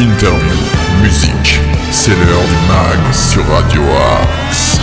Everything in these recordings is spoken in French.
interview, musique. C'est l'heure du mag sur Radio Axe.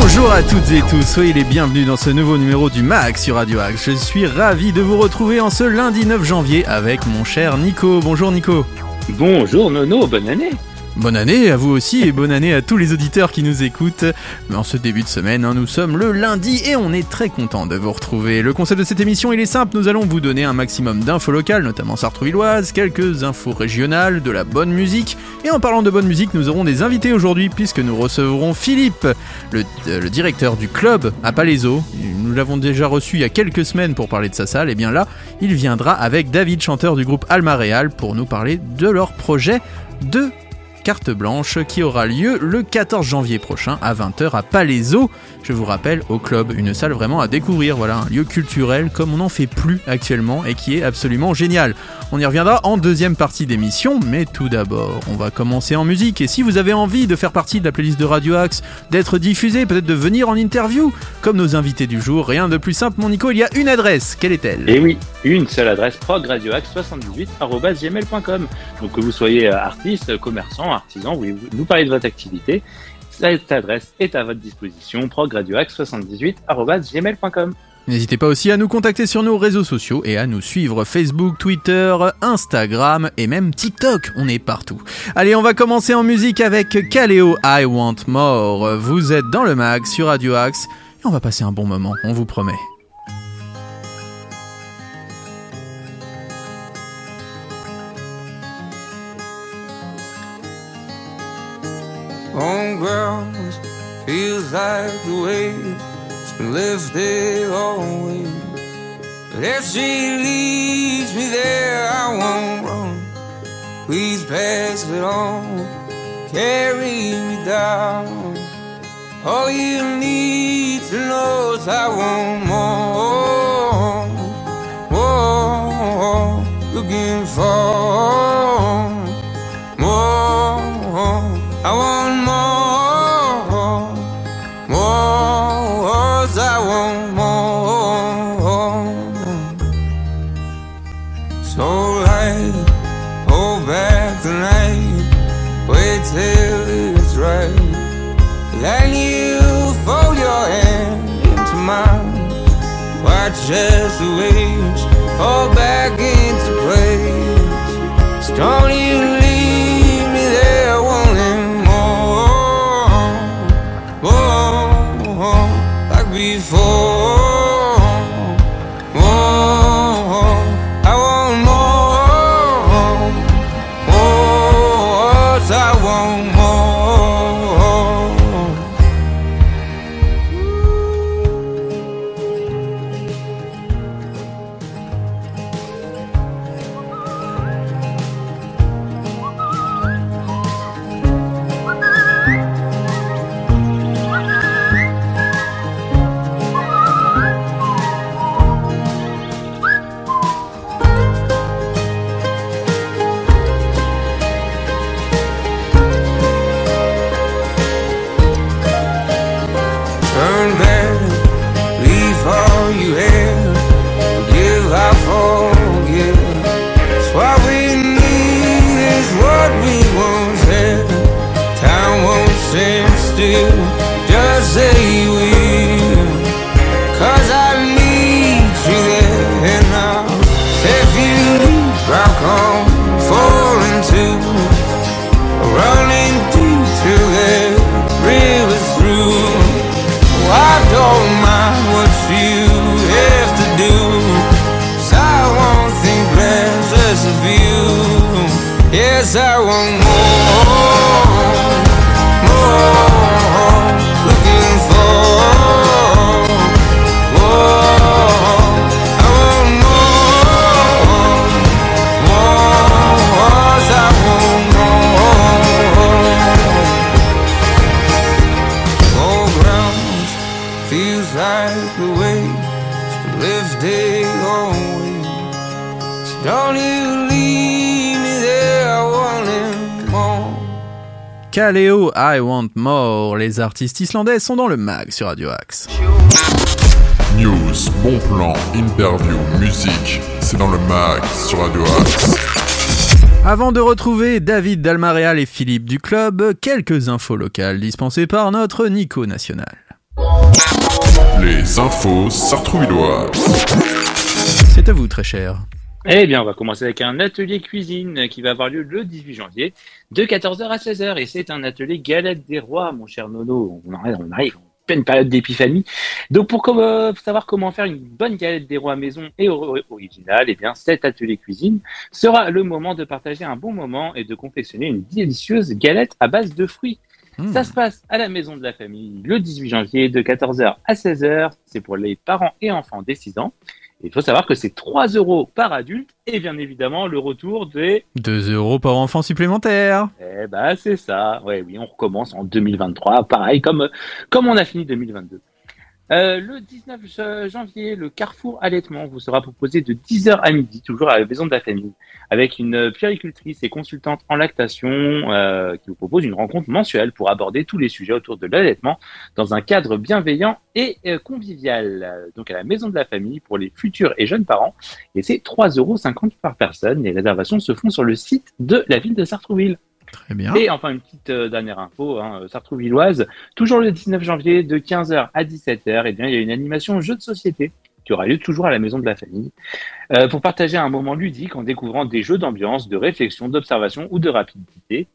Bonjour à toutes et tous, soyez les bienvenus dans ce nouveau numéro du MAG sur Radio Axe. Je suis ravi de vous retrouver en ce lundi 9 janvier avec mon cher Nico. Bonjour Nico. Bonjour Nono, bonne année Bonne année à vous aussi et bonne année à tous les auditeurs qui nous écoutent. En ce début de semaine, hein, nous sommes le lundi et on est très content de vous retrouver. Le concept de cette émission, il est simple, nous allons vous donner un maximum d'infos locales, notamment sartrouvilloises, quelques infos régionales, de la bonne musique. Et en parlant de bonne musique, nous aurons des invités aujourd'hui puisque nous recevrons Philippe, le, euh, le directeur du club à Palaiso. Nous l'avons déjà reçu il y a quelques semaines pour parler de sa salle. Et bien là, il viendra avec David, chanteur du groupe Alma Real, pour nous parler de leur projet de carte blanche qui aura lieu le 14 janvier prochain à 20h à Palaiso. Je vous rappelle, au club, une salle vraiment à découvrir, voilà, un lieu culturel comme on n'en fait plus actuellement et qui est absolument génial. On y reviendra en deuxième partie d'émission, mais tout d'abord, on va commencer en musique. Et si vous avez envie de faire partie de la playlist de Radio Axe, d'être diffusé, peut-être de venir en interview, comme nos invités du jour, rien de plus simple, mon Nico, il y a une adresse. Quelle est-elle? Et oui, une seule adresse progradioax78.gmail.com. Donc que vous soyez euh, artiste, commerçant, artisan, vous nous parler de votre activité, cette adresse est à votre disposition, progradioax78.gmail.com. N'hésitez pas aussi à nous contacter sur nos réseaux sociaux et à nous suivre Facebook, Twitter, Instagram et même TikTok. On est partout. Allez, on va commencer en musique avec Kaleo I Want More. Vous êtes dans le mag sur Radio Axe et on va passer un bon moment, on vous promet. Been lifted always. But if she leaves me there, I won't run. Please pass it on, carry me down. All you need to know is I more, more. Looking for just say will. Cause I need you there now. If you leave, I'll come falling too. Running deep till that river's through. I don't mind what you have to I won't think less of you. Yes, I want Kaleo I Want More. Les artistes islandais sont dans le mag sur Radio Axe. News, bon plan, interview, musique. C'est dans le mag sur Radio Axe. Avant de retrouver David Dalmaréal et Philippe du club, quelques infos locales dispensées par notre Nico National. Les infos sartrouvilloises. C'est à vous, très cher. Eh bien, on va commencer avec un atelier cuisine qui va avoir lieu le 18 janvier de 14h à 16h. Et c'est un atelier galette des rois, mon cher Nono. On arrive, on arrive en pleine période d'épiphanie. Donc, pour euh, savoir comment faire une bonne galette des rois maison et or- originale, eh bien, cet atelier cuisine sera le moment de partager un bon moment et de confectionner une délicieuse galette à base de fruits. Hmm. Ça se passe à la maison de la famille le 18 janvier de 14h à 16h. C'est pour les parents et enfants dès 6 ans. Il faut savoir que c'est 3 euros par adulte et bien évidemment le retour des... 2 euros par enfant supplémentaire. Eh ben c'est ça. Ouais, oui, on recommence en 2023, pareil comme, comme on a fini 2022. Euh, le 19 ja- janvier, le Carrefour Allaitement vous sera proposé de 10h à midi, toujours à la maison de la famille, avec une puéricultrice et consultante en lactation euh, qui vous propose une rencontre mensuelle pour aborder tous les sujets autour de l'allaitement dans un cadre bienveillant et euh, convivial. Donc à la maison de la famille pour les futurs et jeunes parents, et c'est 3,50 euros par personne. Les réservations se font sur le site de la ville de Sartrouville. Et enfin, une petite euh, dernière info, hein, Sartrouvilloise, toujours le 19 janvier de 15h à 17h, et bien, il y a une animation jeu de société qui aura lieu toujours à la maison de la famille, euh, pour partager un moment ludique en découvrant des jeux d'ambiance, de réflexion, d'observation ou de rapidité.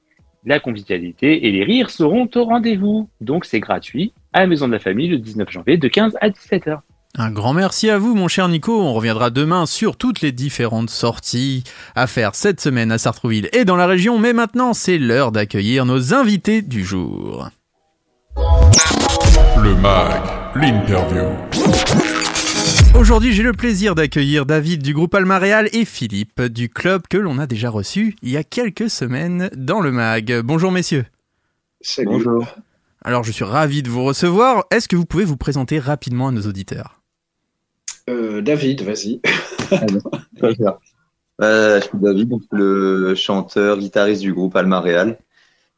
La convivialité et les rires seront au rendez-vous. Donc c'est gratuit à la maison de la famille le 19 janvier de 15 à 17h. Un grand merci à vous, mon cher Nico. On reviendra demain sur toutes les différentes sorties à faire cette semaine à Sartrouville et dans la région. Mais maintenant, c'est l'heure d'accueillir nos invités du jour. Le MAG, l'interview. Aujourd'hui, j'ai le plaisir d'accueillir David du groupe Almaréal et Philippe du club que l'on a déjà reçu il y a quelques semaines dans le mag. Bonjour messieurs. Salut. Bonjour. Alors, je suis ravi de vous recevoir. Est-ce que vous pouvez vous présenter rapidement à nos auditeurs? Euh, David, vas-y. Euh, je suis David, donc le chanteur, guitariste du groupe Alma Real.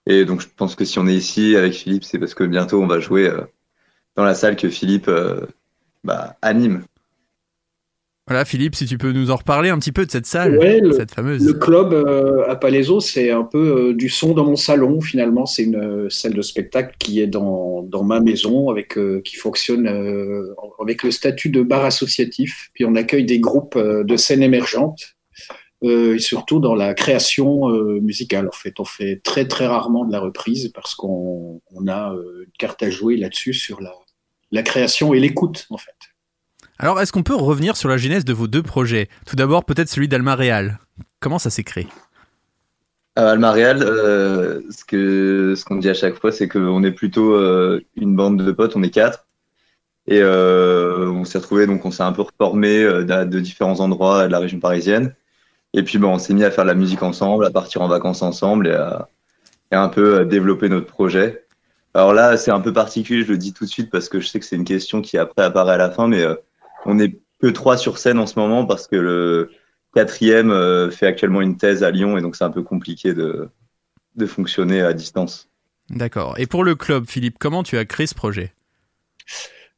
Et donc je pense que si on est ici avec Philippe, c'est parce que bientôt on va jouer euh, dans la salle que Philippe euh, bah, anime. Voilà, Philippe, si tu peux nous en reparler un petit peu de cette salle, Ouais, le, cette fameuse. le club euh, à Palaiso, c'est un peu euh, du son dans mon salon. Finalement, c'est une euh, salle de spectacle qui est dans, dans ma maison, avec qui fonctionne avec le statut de bar associatif. Puis on accueille des groupes de scène émergente. euh, et surtout dans la création musicale. En fait, on fait très très rarement de la reprise parce qu'on on a une carte à jouer là-dessus sur la, la création et l'écoute, en fait. Alors, est-ce qu'on peut revenir sur la genèse de vos deux projets? Tout d'abord, peut-être celui d'Alma Real. Comment ça s'est créé À Alma Real, euh, ce que ce qu'on dit à chaque fois, c'est qu'on est plutôt euh, une bande de potes, on est quatre. Et euh, on s'est retrouvés, donc on s'est un peu reformé euh, de, différents endroits de la région parisienne. Et puis bon, on s'est mis à faire de la musique ensemble, à partir en vacances ensemble et à, un peu euh, développer notre projet. Alors là, c'est un peu particulier, je le dis tout de suite parce que je sais que c'est une question qui après apparaît à la fin, mais euh, on est que trois sur scène en ce moment parce que le quatrième euh, fait actuellement une thèse à Lyon et donc c'est un peu compliqué de, de fonctionner à distance. D'accord. Et pour le club, Philippe, comment tu as créé ce projet?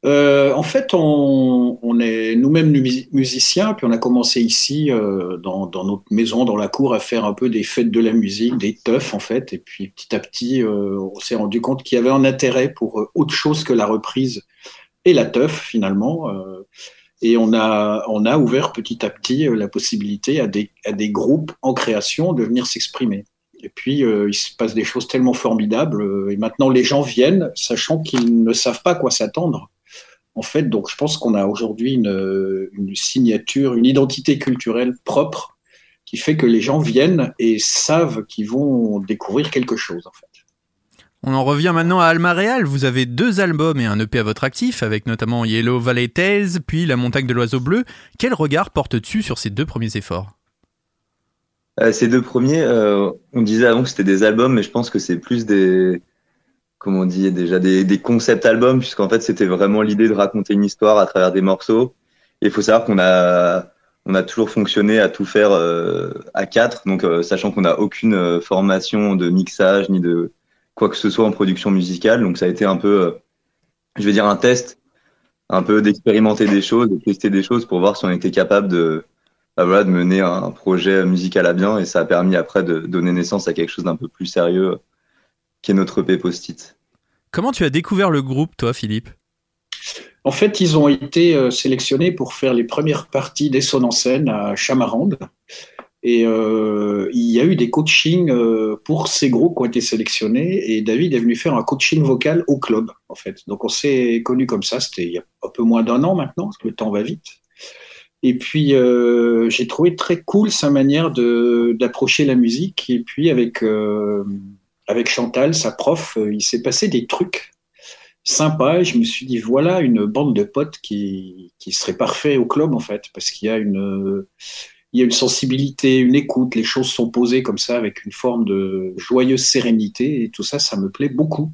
Euh, en fait, on, on est nous-mêmes mus- musiciens, puis on a commencé ici, euh, dans, dans notre maison, dans la cour, à faire un peu des fêtes de la musique, des teufs en fait. Et puis petit à petit, euh, on s'est rendu compte qu'il y avait un intérêt pour autre chose que la reprise et la teuf finalement. Et on a, on a ouvert petit à petit euh, la possibilité à des, à des groupes en création de venir s'exprimer. Et puis, euh, il se passe des choses tellement formidables. euh, et maintenant, les gens viennent, sachant qu'ils ne savent pas à quoi s'attendre. En fait, donc je pense qu'on a aujourd'hui une, une signature, une identité culturelle propre qui fait que les gens viennent et savent qu'ils vont découvrir quelque chose, en fait. On en revient maintenant à Alma Real. Vous avez deux albums et un EP à votre actif, avec notamment Yellow Valley Tales, puis La montagne de l'oiseau bleu. Quel regard portes-tu sur ces deux premiers efforts? Euh, ces deux premiers, euh, on disait avant que c'était des albums, mais je pense que c'est plus des, comment dit, déjà des, concept albums, puisqu'en fait c'était vraiment l'idée de raconter une histoire à travers des morceaux. Et il faut savoir qu'on a, on a toujours fonctionné à tout faire euh, à quatre, donc sachant qu'on n'a aucune formation de mixage ni de quoi que ce soit en production musicale, donc ça a été un peu, euh, je vais dire un test, un peu d'expérimenter des choses, de tester des choses pour voir si on était capable de bah, voilà, de mener un projet musical à bien et ça a permis après de donner naissance à quelque chose d'un peu plus sérieux qui est notre EP Post-it. Comment tu as découvert le groupe, toi, Philippe? En fait, ils ont été euh, sélectionnés pour faire les premières parties des sons en scène à Chamarande. Et euh, il y a eu des coachings euh, pour ces groupes qui ont été sélectionnés. Et David est venu faire un coaching vocal au club, en fait. Donc on s'est connus comme ça. C'était il y a un peu moins d'un an maintenant, parce que le temps va vite. Et puis euh, j'ai trouvé très cool sa manière d'approcher la musique. Et puis avec avec Chantal, sa prof, il s'est passé des trucs sympas. Et je me suis dit voilà une bande de potes qui qui serait parfait au club en fait, parce qu'il y a une il y a une sensibilité, une écoute, les choses sont posées comme ça avec une forme de joyeuse sérénité et tout ça, ça me plaît beaucoup.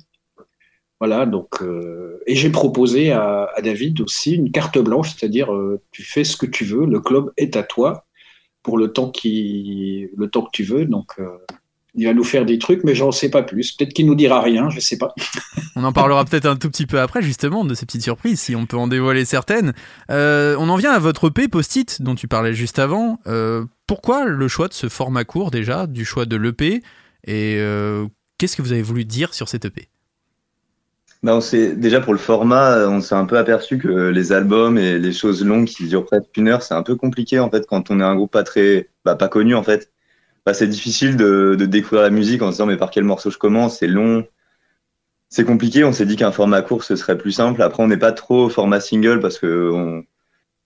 Voilà, donc, euh, et j'ai proposé à, David aussi une carte blanche, c'est-à-dire euh, tu fais ce que tu veux, le club est à toi pour le temps, qui, le temps que tu veux. Donc, euh, il va nous faire des trucs, mais j'en sais pas plus. Peut-être qu'il nous dira rien, je sais pas. on en parlera peut-être un tout petit peu après, justement, de ces petites surprises, si on peut en dévoiler certaines. Euh, on en vient à votre EP Post-it, dont tu parlais juste avant. Euh, pourquoi le choix de ce format court, déjà, du choix de l'EP Et euh, qu'est-ce que vous avez voulu dire sur cet EP bah on s'est déjà pour le format, on s'est un peu aperçu que les albums et les choses longues qui durent presque une heure, c'est un peu compliqué en fait quand on est un groupe pas très, bah, pas connu en fait. Bah, c'est difficile de, découvrir la musique en se disant mais par quel morceau je commence, c'est long, c'est compliqué. On s'est dit qu'un format court ce serait plus simple. Après on n'est pas trop format single parce que on,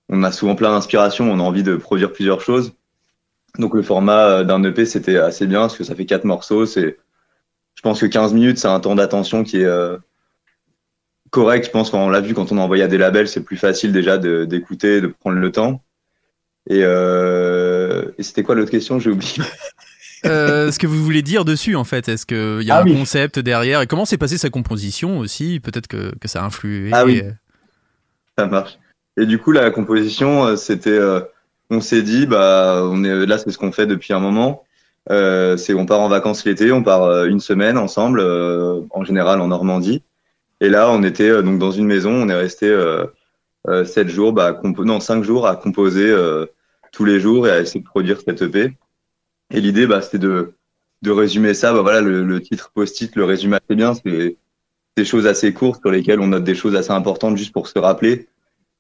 on a souvent plein d'inspiration, on a envie de produire plusieurs choses. Donc le format d'un EP c'était assez bien parce que ça fait quatre morceaux. C'est, je pense que 15 minutes c'est un temps d'attention qui est euh, correct. Je pense qu'on l'a vu quand on envoyé à des labels, c'est plus facile déjà d'écouter, de, de, prendre le temps. Et, euh, et c'était quoi l'autre question? J'ai oublié. euh, ce que vous voulez dire dessus en fait Est-ce qu'il y a ah, un oui. concept derrière? Et comment s'est passée sa composition aussi? Peut-être que, que, ça a influé. Ah oui, ça marche. Et du coup, la composition, euh, c'était, euh, on s'est dit, bah, on est là, c'est ce qu'on fait depuis un moment. Euh, c'est on part en vacances l'été, on part une semaine ensemble, en général en Normandie. Et là, on était euh, donc dans une maison, on est resté euh, euh, sept jours, bah, non cinq jours à composer tous les jours et à essayer de produire cette EP. Et l'idée, bah, c'était de de résumer ça. Bah, voilà, le, titre post-it le résume assez bien. C'est des choses assez courtes sur lesquelles on note des choses assez importantes juste pour se rappeler.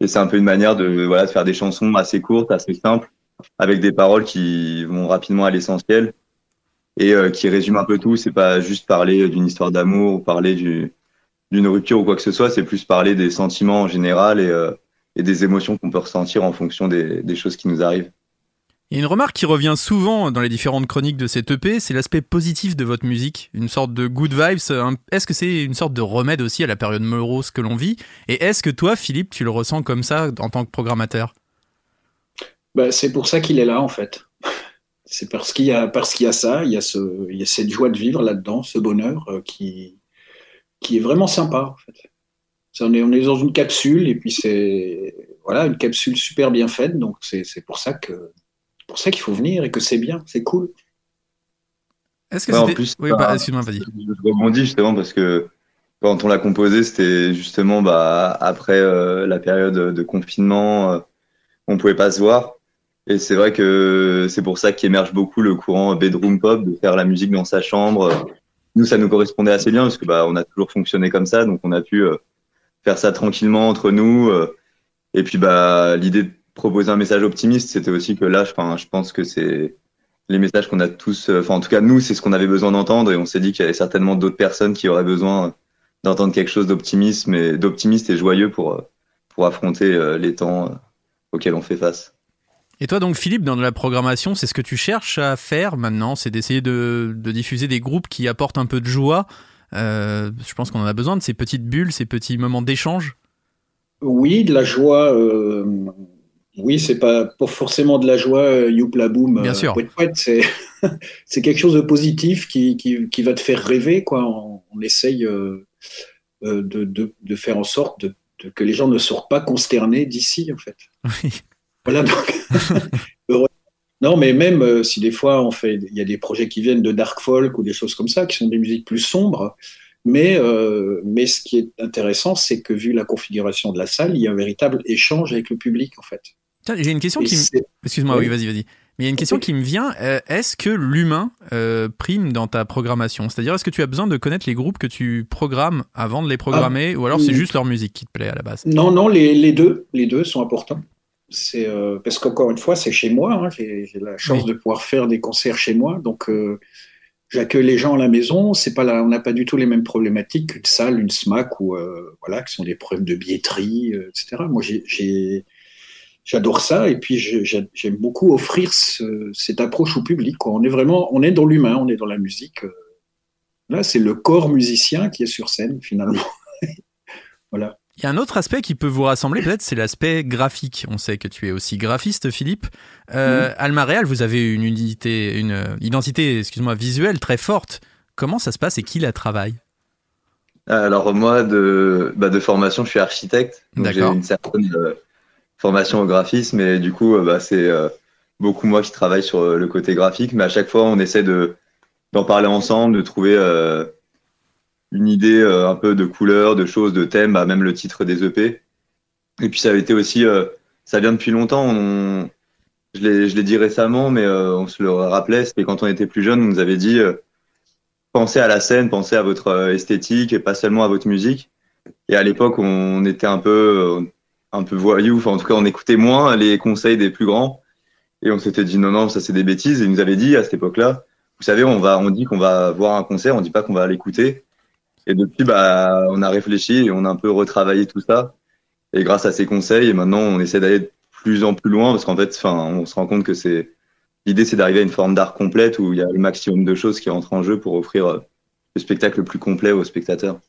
Et c'est un peu une manière de voilà de faire des chansons assez courtes, assez simples, avec des paroles qui vont rapidement à l'essentiel et euh, qui résument un peu tout. C'est pas juste parler d'une histoire d'amour ou parler du d'une rupture ou quoi que ce soit, c'est plus parler des sentiments en général et, euh, et des émotions qu'on peut ressentir en fonction des, des, choses qui nous arrivent. Il y a une remarque qui revient souvent dans les différentes chroniques de cette EP, c'est l'aspect positif de votre musique, une sorte de good vibes. Est-ce que c'est une sorte de remède aussi à la période morose que l'on vit? Et est-ce que toi, Philippe, tu le ressens comme ça en tant que programmateur? Bah, C'est pour ça qu'il est là, en fait. C'est parce qu'il y a parce qu'il y a ça, il y a ce, il y a cette joie de vivre là-dedans, ce bonheur euh, qui qui est vraiment sympa. En fait. On, est, on est dans une capsule et puis c'est voilà une capsule super bien faite. Donc c'est pour ça que pour ça qu'il faut venir et que c'est bien, c'est cool. Est-ce que ouais, en plus, oui, bah, excuse-moi, vas-y. Je rebondis justement parce que quand on l'a composé, c'était justement bah, après euh, la période de confinement, euh, on pouvait pas se voir. Et c'est vrai que c'est pour ça qu'émerge beaucoup le courant bedroom pop, de faire la musique dans sa chambre, nous, ça nous correspondait assez bien parce que bah, on a toujours fonctionné comme ça, donc on a pu euh, faire ça tranquillement entre nous. Euh, et puis, bah, l'idée de proposer un message optimiste, c'était aussi que là, je, pense que c'est les messages qu'on a tous, euh, enfin, en tout cas, nous, c'est ce qu'on avait besoin d'entendre et on s'est dit qu'il y avait certainement d'autres personnes qui auraient besoin d'entendre quelque chose d'optimisme et d'optimiste et joyeux pour, pour affronter les temps auxquels on fait face. Et toi donc Philippe, dans la programmation, c'est ce que tu cherches à faire maintenant, c'est d'essayer de, de, diffuser des groupes qui apportent un peu de joie. Euh, je pense qu'on en a besoin de ces petites bulles, ces petits moments d'échange. Oui, de la joie. Euh, oui, c'est pas, pas forcément de la joie, euh, youpla boum. Bien sûr. c'est c'est quelque chose de positif qui, qui, qui, va te faire rêver. Quoi. On, on essaye euh, de, de, de, faire en sorte de, que les gens ne sortent pas consternés d'ici, en fait. Oui. Voilà, donc, non, mais même euh, si des fois on fait, il y a des projets qui viennent de dark folk ou des choses comme ça, qui sont des musiques plus sombres. Mais, euh, mais ce qui est intéressant, c'est que vu la configuration de la salle, il y a un véritable échange avec le public, en fait. J'ai une question Et qui Excuse-moi, oui, Oui. vas-y, vas-y. Mais il y a une question qui me vient. euh, est-ce que l'humain euh, prime dans ta programmation? C'est-à-dire, est-ce que tu as besoin de connaître les groupes que tu programmes avant de les programmer Ou alors c'est oui. juste leur musique qui te plaît à la base? Non, non, les, les deux, les deux sont importants. C'est euh, parce qu'encore une fois, c'est chez moi. hein, j'ai la chance Oui. de pouvoir faire des concerts chez moi, donc euh, j'accueille les gens à la maison. C'est pas là, on n'a pas du tout les mêmes problématiques qu'une salle, une SMAC ou euh, voilà, qui sont des problèmes de billetterie, euh, etc. Moi, j'ai- j'adore ça et puis j'aime beaucoup offrir ce- cette approche au public. quoi. On est vraiment, on est dans l'humain, on est dans la musique. euh. Là, c'est le corps musicien qui est sur scène finalement. voilà. Il y a un autre aspect qui peut vous rassembler, peut-être, c'est l'aspect graphique. On sait que tu es aussi graphiste, Philippe. Euh, Alma Real, vous avez une unité, une identité, excuse-moi, visuelle très forte. Comment ça se passe et qui la travaille? Alors moi, de, bah, de formation, je suis architecte. Donc j'ai une certaine euh, formation au graphisme et du coup, euh, bah, c'est euh, beaucoup moi qui travaille sur euh, le côté graphique. Mais à chaque fois, on essaie de d'en parler ensemble, de trouver euh, une idée euh, un peu de couleur, de choses, de thèmes, bah, même le titre des EP. Et puis ça a été aussi, euh, ça vient depuis longtemps. On, je l'ai dit récemment, mais euh, on se le rappelait, c'était quand on était plus jeune, on nous avait dit pensez à la scène, pensez à votre esthétique et pas seulement à votre musique. Et à l'époque, on était un peu, un peu voyou. Enfin, en tout cas, on écoutait moins les conseils des plus grands. Et on s'était dit non, non, ça c'est des bêtises. Et ils nous avaient dit à cette époque-là, vous savez, on va, on dit qu'on va voir un concert, on dit pas qu'on va l'écouter. Et depuis, bah, on a réfléchi et on a un peu retravaillé tout ça. Et grâce à ces conseils, et maintenant, on essaie d'aller de plus en plus loin parce qu'en fait, enfin, on se rend compte que c'est l'idée, c'est d'arriver à une forme d'art complète où il y a le maximum de choses qui entrent en jeu pour offrir euh, le spectacle le plus complet aux spectateurs.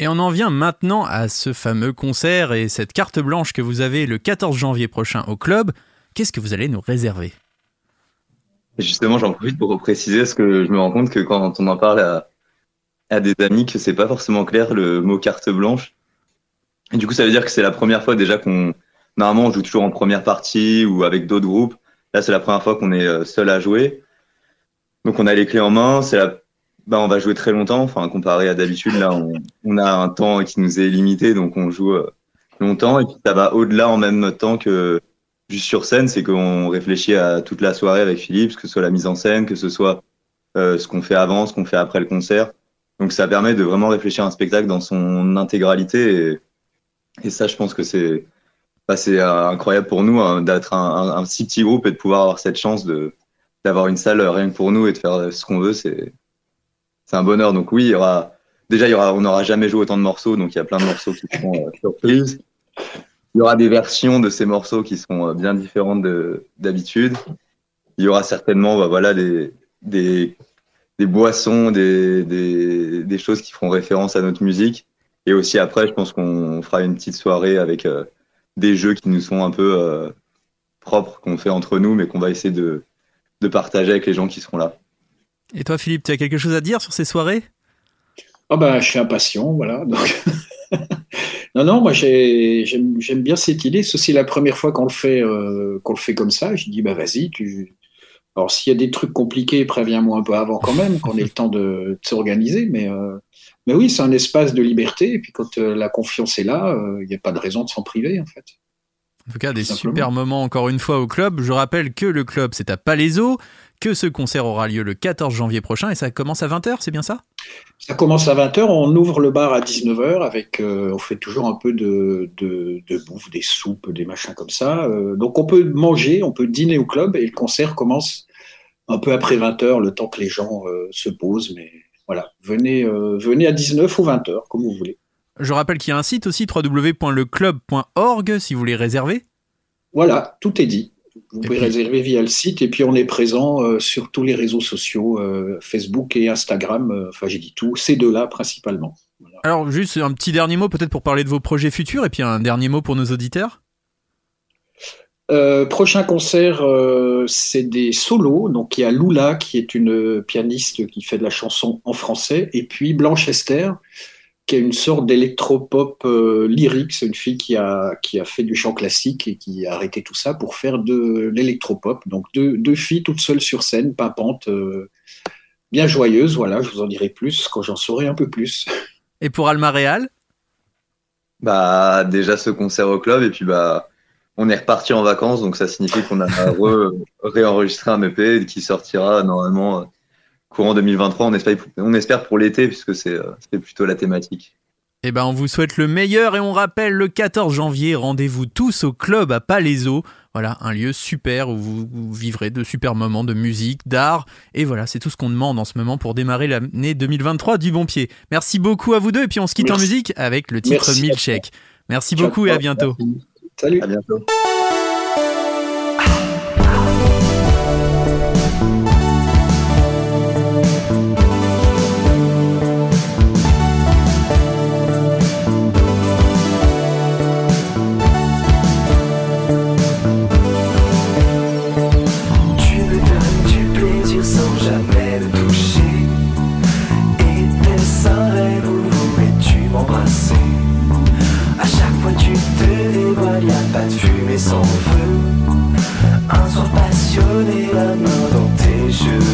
Et on en vient maintenant à ce fameux concert et cette carte blanche que vous avez le 14 janvier prochain au club. Qu'est-ce que vous allez nous réserver? Justement, j'en profite pour préciser parce que je me rends compte que quand on en parle à, à des amis, que c'est pas forcément clair le mot carte blanche. Et du coup, ça veut dire que c'est la première fois déjà qu'on, normalement, on joue toujours en première partie ou avec d'autres groupes. Là, c'est la première fois qu'on est euh, seul à jouer. Donc, on a les clés en main. C'est bah, on va jouer très longtemps. Enfin, comparé à d'habitude, là, on, on a un temps qui nous est limité, donc on joue euh, longtemps. Et puis, ça va au-delà en même temps que juste sur scène, c'est qu'on réfléchit à toute la soirée avec Philippe, que ce soit la mise en scène, que ce soit euh, ce qu'on fait avant, ce qu'on fait après le concert. Donc ça permet de vraiment réfléchir à un spectacle dans son intégralité et, ça, je pense que c'est bah, euh, incroyable pour nous hein, d'être un, si petit groupe et de pouvoir avoir cette chance d'avoir une salle rien que pour nous et de faire ce qu'on veut. C'est un bonheur. Donc oui, il y aura déjà il y aura on n'aura jamais joué autant de morceaux, donc il y a plein de morceaux qui seront euh, surprises. Il y aura des versions de ces morceaux qui euh, bien différentes de- d'habitude. Il y aura certainement bah, voilà, des, des boissons, des, des, des choses qui feront référence à notre musique. Et aussi après, je pense qu'on fera une petite soirée avec euh, des jeux qui nous sont un peu euh, propres, qu'on fait entre nous, mais qu'on va essayer de, de partager avec les gens qui seront là. Et toi, Philippe, tu as quelque chose à dire sur ces soirées? Ah ben, je suis impatient, voilà. Donc... non, non, moi j'ai- j'aime bien cette idée. C'est aussi la première fois qu'on le fait, euh, qu'on le fait comme ça. Je dis bah vas-y. Tu... Alors s'il y a des trucs compliqués, préviens-moi un peu avant quand même, qu'on ait le temps de, s'organiser. Mais euh, mais oui, c'est un espace de liberté. Et puis quand euh, la confiance est là, euh, il n'y a pas de raison de s'en priver en fait. En tout cas, des Simplement. super moments encore une fois au club. Je rappelle que le club, c'est à Palaiso, que ce concert aura lieu le 14 janvier prochain et ça commence à 20h, c'est bien ça? Ça commence à 20h, on ouvre le bar à 19h avec, euh, on fait toujours un peu de, de, de bouffe, des soupes, des machins comme ça. Euh, donc on peut manger, on peut dîner au club et le concert commence un peu après 20h, le temps que les gens euh, se posent. Mais voilà, venez, venez à 19 ou 20h, comme vous voulez. Je rappelle qu'il y a un site aussi, www.leclub.org, si vous voulez réserver. Voilà, tout est dit. Vous Et pouvez puis- réserver via le site et puis on est présent euh, sur tous les réseaux sociaux, euh, Facebook et Instagram. euh, Enfin, j'ai dit tout, ces deux-là principalement. Voilà. Alors, juste un petit dernier mot peut-être pour parler de vos projets futurs et puis un dernier mot pour nos auditeurs. Prochain concert, c'est des solos. Donc il y a Lula qui est une pianiste qui fait de la chanson en français, et puis Blanche Esther qui est une sorte d'électropop euh, lyrique. C'est une fille qui a qui a fait du chant classique et qui a arrêté tout ça pour faire de l'électropop. Donc deux, deux filles toutes seules sur scène, pimpantes, euh, bien joyeuses. Voilà, je vous en dirai plus quand j'en saurai un peu plus. Et pour Alma Real? Bah, déjà ce concert au club et puis bah, on est reparti en vacances, donc ça signifie qu'on a re- réenregistré un EP qui sortira normalement euh, courant 2023. On espère, on espère pour l'été, puisque c'est euh, c'est plutôt la thématique. Eh ben, on vous souhaite le meilleur et on rappelle le 14 janvier, rendez-vous tous au club à Palaiso. Voilà, un lieu super où vous, vous vivrez de super moments de musique, d'art. Et voilà, c'est tout ce qu'on demande en ce moment pour démarrer l'année 2023 du bon pied. Merci beaucoup à vous deux et puis on se quitte en musique avec le titre Milkshake. Merci beaucoup et à bientôt. Salut. À bientôt. Passionné, la main dans tes cheveux. Pourquoi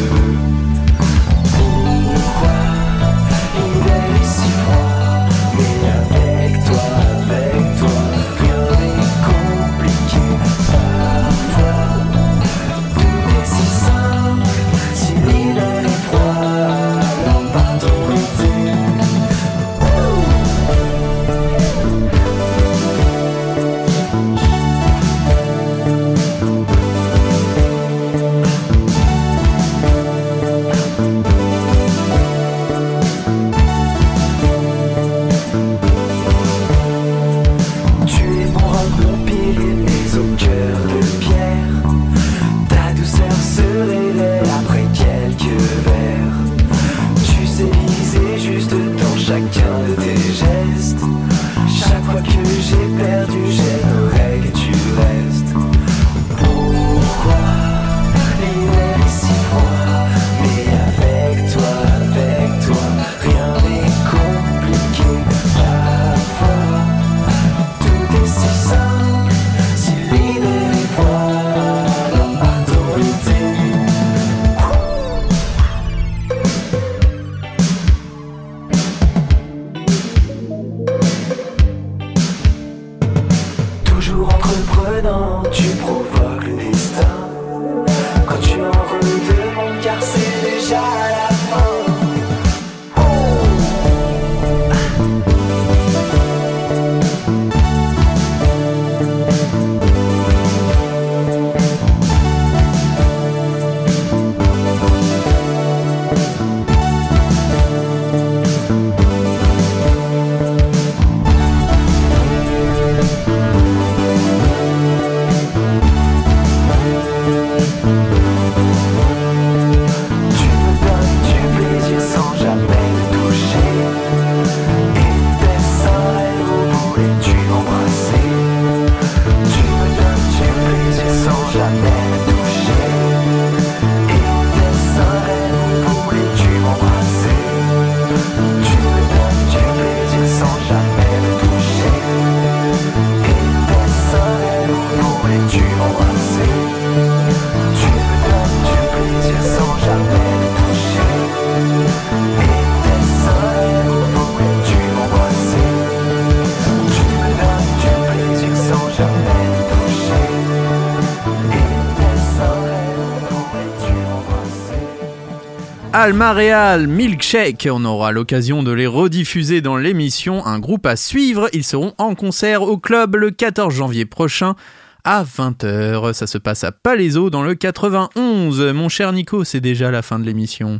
m'embrasser Alma Real, Milkshake, on aura l'occasion de les rediffuser dans l'émission. Un groupe à suivre, ils seront en concert au club le 14 janvier prochain à 20h. Ça se passe à Palaiso dans le 91. Mon cher Nico, c'est déjà la fin de l'émission.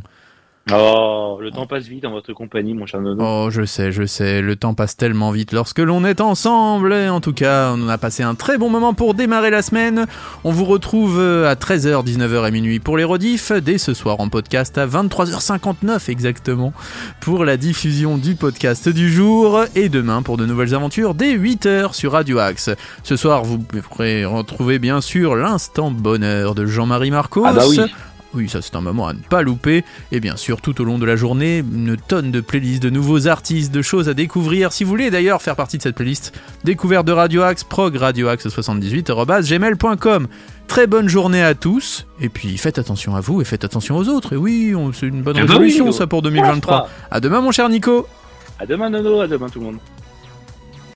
Oh, le temps passe vite en votre compagnie, mon cher Nono. Oh, je sais, je sais, le temps passe tellement vite lorsque l'on est ensemble. Et en tout cas, on a passé un très bon moment pour démarrer la semaine. On vous retrouve euh, à 13h, 19h et minuit pour les rediffs, dès ce soir en podcast à 23h59 exactement pour la diffusion du podcast du jour et demain pour de nouvelles aventures dès 8h sur Radio Axe. Ce soir, vous pourrez retrouver bien sûr l'instant bonheur de Jean-Marie Marcos. Ah bah oui. Oui, ça c'est un moment à ne pas louper. Et bien sûr, tout au long de la journée, une tonne de playlists, de nouveaux artistes, de choses à découvrir. Si vous voulez d'ailleurs faire partie de cette playlist, découverte de Radio Axe, prog radioaxe78, Très bonne journée à tous. Et puis faites attention à vous et faites attention aux autres. Et oui, c'est une bonne résolution ça pour on lâche 2023. pas. À demain mon cher Nico. À demain, Nono. À demain, tout le monde.